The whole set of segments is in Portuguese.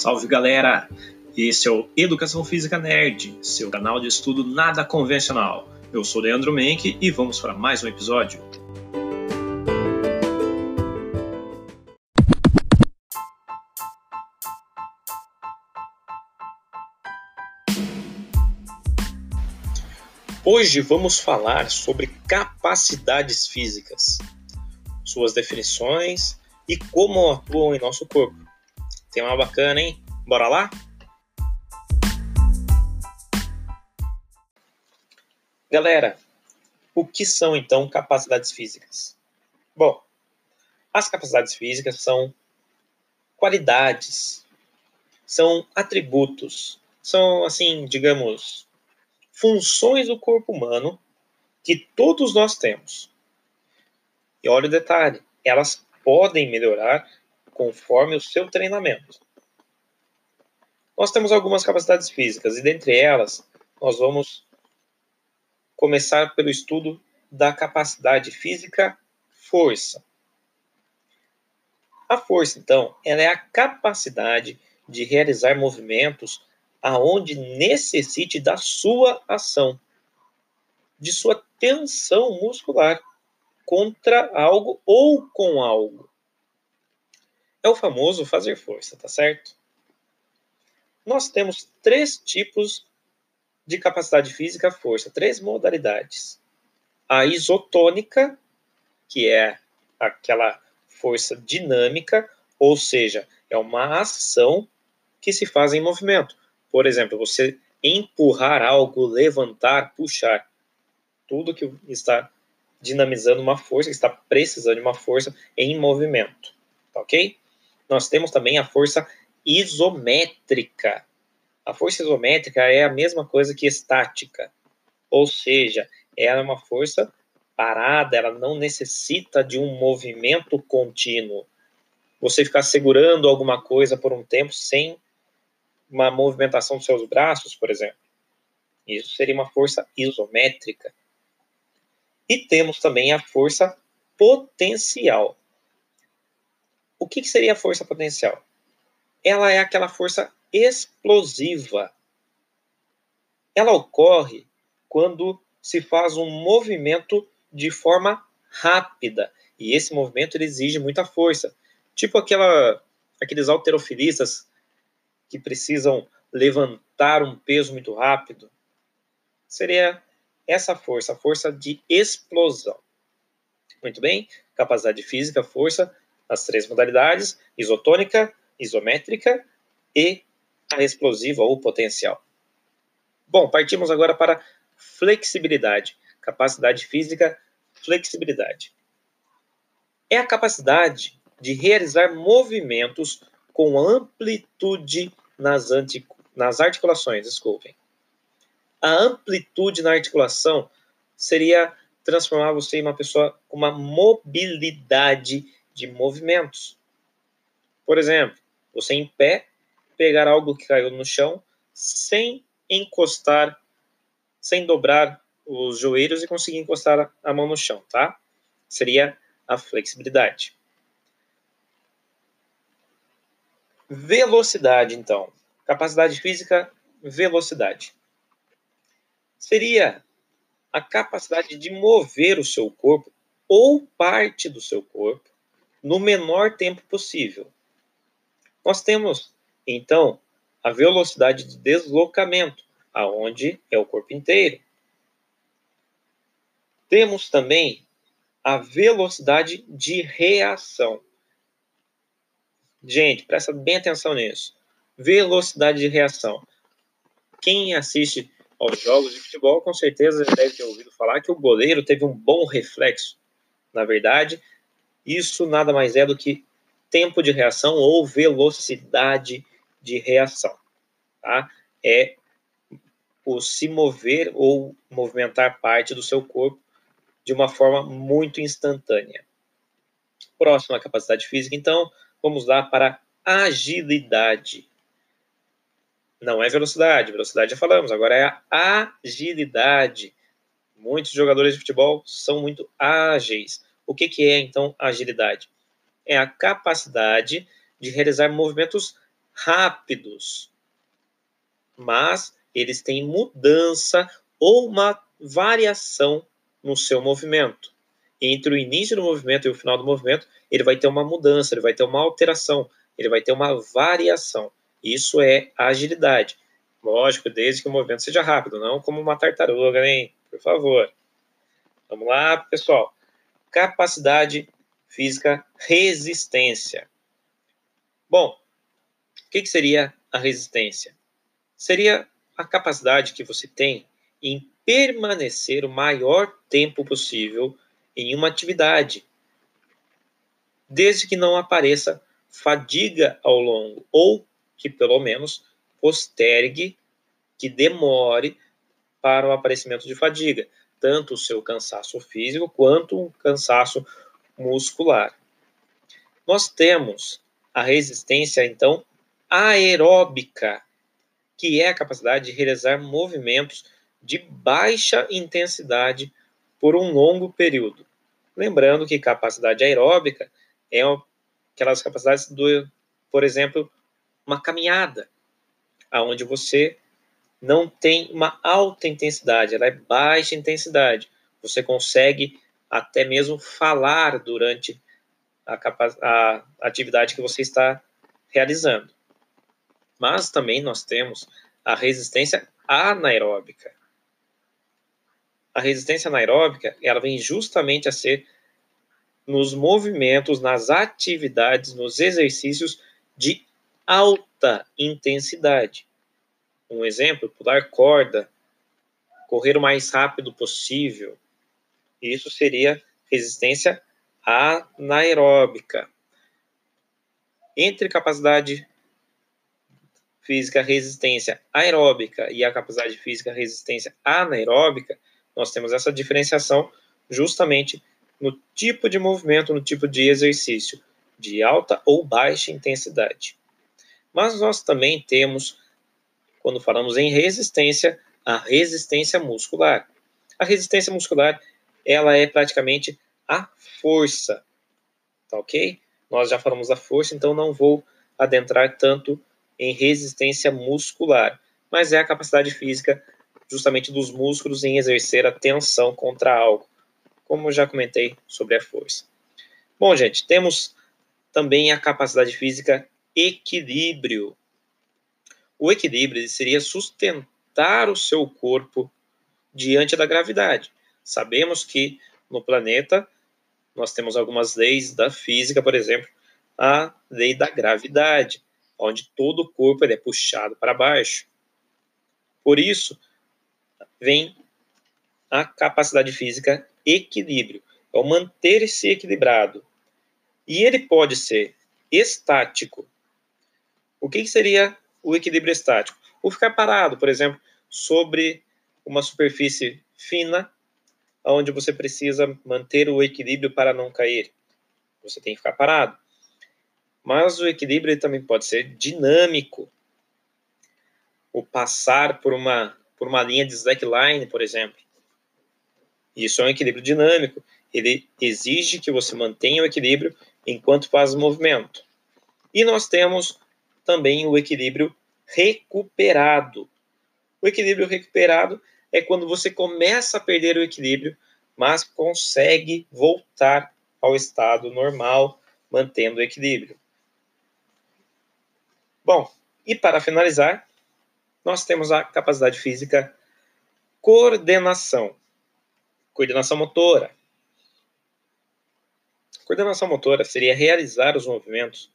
Salve galera! Esse é o Educação Física Nerd, seu canal de estudo nada convencional. Eu sou Leandro Menck e vamos para mais um episódio. Hoje vamos falar sobre capacidades físicas, suas definições e como atuam em nosso corpo. Tema bacana, hein? Bora lá? Galera, o que são então capacidades físicas? Bom, as capacidades físicas são qualidades, são atributos, são assim, digamos, funções do corpo humano que todos nós temos. E olha o detalhe, elas podem melhorar conforme o seu treinamento. Nós temos algumas capacidades físicas e dentre elas nós vamos começar pelo estudo da capacidade física força. A força, então, ela é a capacidade de realizar movimentos aonde necessite da sua ação, de sua tensão muscular contra algo ou com algo. É o famoso fazer força, tá certo? Nós temos três tipos de capacidade física força, três modalidades. A isotônica, que é aquela força dinâmica, ou seja, é uma ação que se faz em movimento. Por exemplo, você empurrar algo, levantar, puxar. Tudo que está dinamizando uma força, está precisando de uma força em movimento. Tá ok? Nós temos também a força isométrica. A força isométrica é a mesma coisa que estática, ou seja, ela é uma força parada, ela não necessita de um movimento contínuo. Você ficar segurando alguma coisa por um tempo sem uma movimentação dos seus braços, por exemplo. Isso seria uma força isométrica. E temos também a força potencial. O que, que seria a força potencial? Ela é aquela força explosiva. Ela ocorre quando se faz um movimento de forma rápida. E esse movimento exige muita força. Tipo aquela, aqueles alterofilistas que precisam levantar um peso muito rápido. Seria essa força, a força de explosão. Muito bem? Capacidade física, força, as três modalidades: isotônica, isométrica e a explosiva ou potencial. Bom, partimos agora para flexibilidade, capacidade física, flexibilidade. É a capacidade de realizar movimentos com amplitude nas, nas articulações, desculpem. A amplitude na articulação seria transformar você em uma pessoa com uma mobilidade de movimentos. Por exemplo, você em pé pegar algo que caiu no chão sem encostar, sem dobrar os joelhos e conseguir encostar a mão no chão, tá? Seria a flexibilidade. Velocidade, então. Capacidade física, velocidade. Seria a capacidade de mover o seu corpo ou parte do seu corpo no menor tempo possível. Nós temos, então, a velocidade de deslocamento, aonde é o corpo inteiro. Temos também a velocidade de reação. Gente, presta bem atenção nisso. Velocidade de reação. Quem assiste aos jogos de futebol, com certeza deve ter ouvido falar que o goleiro teve um bom reflexo. Na verdade, isso nada mais é do que tempo de reação ou velocidade de reação. Tá? É o se mover ou movimentar parte do seu corpo de uma forma muito instantânea. Próxima capacidade física, então, vamos lá para agilidade. Não é velocidade, velocidade já falamos, agora é a agilidade. Muitos jogadores de futebol são muito ágeis, o que, que é então agilidade? É a capacidade de realizar movimentos rápidos, mas eles têm mudança ou uma variação no seu movimento. Entre o início do movimento e o final do movimento, ele vai ter uma mudança, ele vai ter uma alteração, ele vai ter uma variação. Isso é agilidade. Lógico, desde que o movimento seja rápido, não como uma tartaruga, hein? Por favor. Vamos lá, pessoal. Capacidade física, resistência. Bom, o que, que seria a resistência? Seria a capacidade que você tem em permanecer o maior tempo possível em uma atividade, desde que não apareça fadiga ao longo, ou que pelo menos postergue, que demore para o aparecimento de fadiga, tanto o seu cansaço físico quanto o cansaço muscular. Nós temos a resistência, então, aeróbica, que é a capacidade de realizar movimentos de baixa intensidade por um longo período. Lembrando que capacidade aeróbica é aquelas capacidades do, por exemplo, uma caminhada, aonde você não tem uma alta intensidade, ela é baixa intensidade. Você consegue até mesmo falar durante a, a atividade que você está realizando. Mas também nós temos a resistência anaeróbica. A resistência anaeróbica, ela vem justamente a ser nos movimentos, nas atividades, nos exercícios de alta intensidade. Um exemplo, pular corda, correr o mais rápido possível. Isso seria resistência anaeróbica. Entre capacidade física resistência aeróbica e a capacidade física resistência anaeróbica, nós temos essa diferenciação justamente no tipo de movimento, no tipo de exercício, de alta ou baixa intensidade. Mas nós também temos, quando falamos em resistência, a resistência muscular. A resistência muscular, ela é praticamente a força, tá ok? Nós já falamos da força, então não vou adentrar tanto em resistência muscular, mas é a capacidade física justamente dos músculos em exercer a tensão contra algo, como já comentei sobre a força. Bom, gente, temos também a capacidade física equilíbrio. O equilíbrio seria sustentar o seu corpo diante da gravidade. Sabemos que no planeta nós temos algumas leis da física, por exemplo, a lei da gravidade, onde todo o corpo é puxado para baixo. Por isso, vem a capacidade física equilíbrio, é o manter-se equilibrado. E ele pode ser estático. O que, que seria o equilíbrio estático? O ficar parado, por exemplo, sobre uma superfície fina, onde você precisa manter o equilíbrio para não cair. Você tem que ficar parado. Mas o equilíbrio também pode ser dinâmico. O passar por uma, por uma linha de slackline, por exemplo. Isso é um equilíbrio dinâmico. Ele exige que você mantenha o equilíbrio enquanto faz o movimento. E nós temos também o equilíbrio recuperado. O equilíbrio recuperado é quando você começa a perder o equilíbrio, mas consegue voltar ao estado normal, mantendo o equilíbrio. Bom, e para finalizar, nós temos a capacidade física coordenação coordenação motora. Coordenação motora seria realizar os movimentos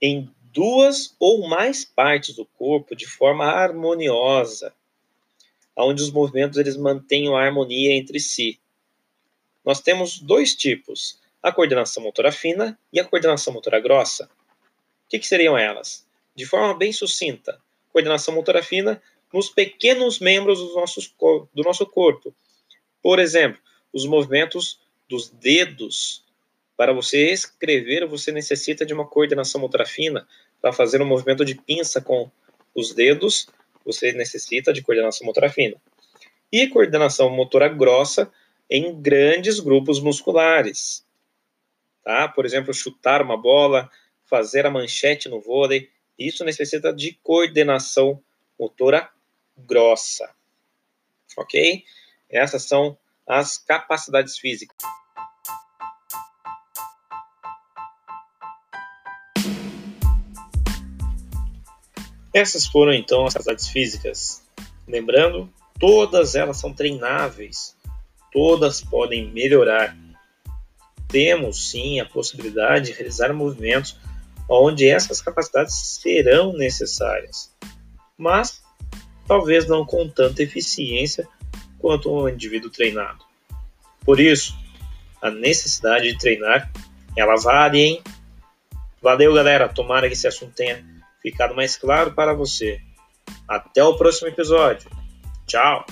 em duas ou mais partes do corpo de forma harmoniosa, onde os movimentos eles mantêm a harmonia entre si. Nós temos dois tipos, a coordenação motora fina e a coordenação motora grossa. O que, que seriam elas? De forma bem sucinta, coordenação motora fina nos pequenos membros do do nosso corpo, por exemplo, os movimentos dos dedos. Para você escrever, você necessita de uma coordenação motora fina. Para fazer um movimento de pinça com os dedos, você necessita de coordenação motora fina. E coordenação motora grossa em grandes grupos musculares. Tá? Por exemplo, chutar uma bola, fazer a manchete no vôlei. Isso necessita de coordenação motora grossa. Ok? Essas são as capacidades físicas. Essas foram então as capacidades físicas. Lembrando, todas elas são treináveis, todas podem melhorar. Temos sim a possibilidade de realizar movimentos onde essas capacidades serão necessárias, mas talvez não com tanta eficiência quanto um indivíduo treinado. Por isso, a necessidade de treinar ela varia, hein? Valeu, galera. Tomara que esse assunto tenha ficado mais claro para você. Até o próximo episódio. Tchau!